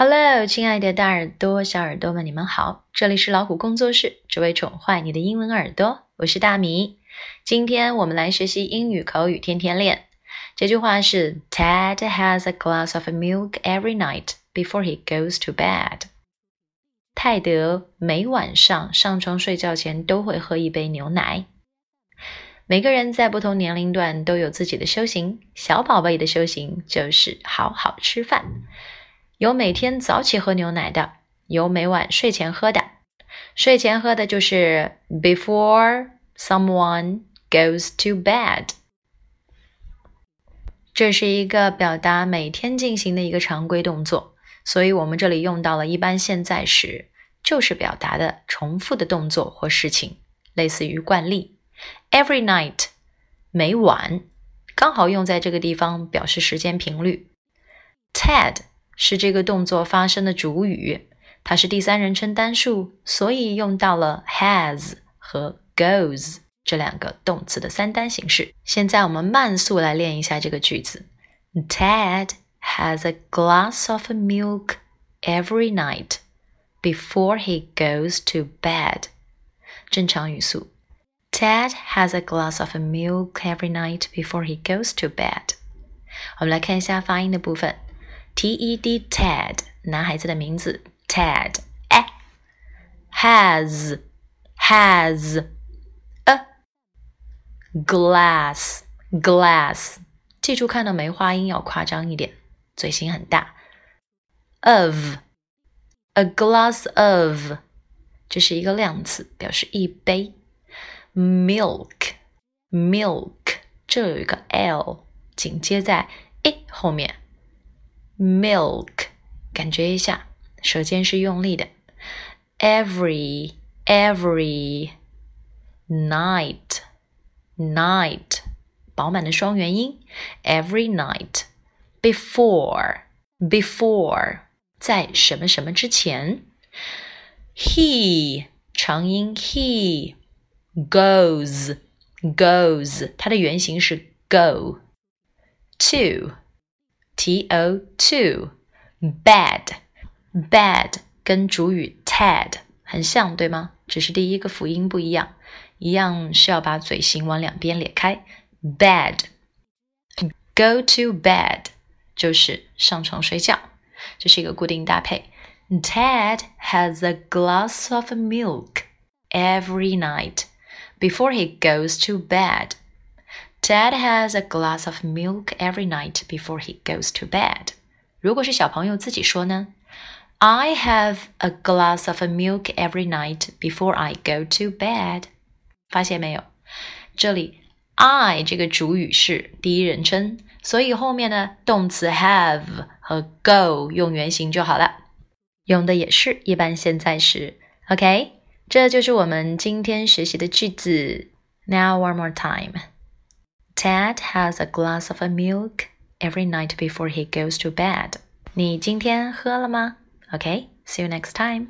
Hello，亲爱的大耳朵、小耳朵们，你们好！这里是老虎工作室，只为宠坏你的英文耳朵。我是大米。今天我们来学习英语口语天天练。这句话是：Ted has a glass of milk every night before he goes to bed。泰德每晚上上床睡觉前都会喝一杯牛奶。每个人在不同年龄段都有自己的修行。小宝贝的修行就是好好吃饭。有每天早起喝牛奶的，有每晚睡前喝的。睡前喝的就是 before someone goes to bed。这是一个表达每天进行的一个常规动作，所以我们这里用到了一般现在时，就是表达的重复的动作或事情，类似于惯例。Every night，每晚，刚好用在这个地方表示时间频率。Ted。是这个动作发生的主语，它是第三人称单数，所以用到了 has 和 goes 这两个动词的三单形式。现在我们慢速来练一下这个句子：Ted has a glass of milk every night before he goes to bed。正常语速：Ted has a glass of milk every night before he goes to bed。我们来看一下发音的部分。 T E D Ted 男孩子的名字 Ted 哎 has has a glass glass 记住看到梅花音要夸张一点，嘴型很大。of a glass of 这是一个量词，表示一杯。milk milk 这有一个 l 紧接在 a 后面。 milk，感觉一下，舌尖是用力的。every every night night，饱满的双元音。every night before before，在什么什么之前。he 长音 he goes goes，它的原型是 go to。 T O to，bad bad 跟主语 Ted 很像，对吗？只是第一个辅音不一样，一样是要把嘴型往两边咧开。bed go to bed 就是上床睡觉，这是一个固定搭配。Ted has a glass of milk every night before he goes to bed. Ted has a glass of milk every night before he goes to bed. 如果是小朋友自己说呢？I have a glass of milk every night before I go to bed。发现没有？这里 I 这个主语是第一人称，所以后面的动词 have 和 go 用原形就好了，用的也是一般现在时。OK，这就是我们今天学习的句子。Now one more time. Ted has a glass of milk every night before he goes to bed. 你今天喝了吗? Okay, see you next time.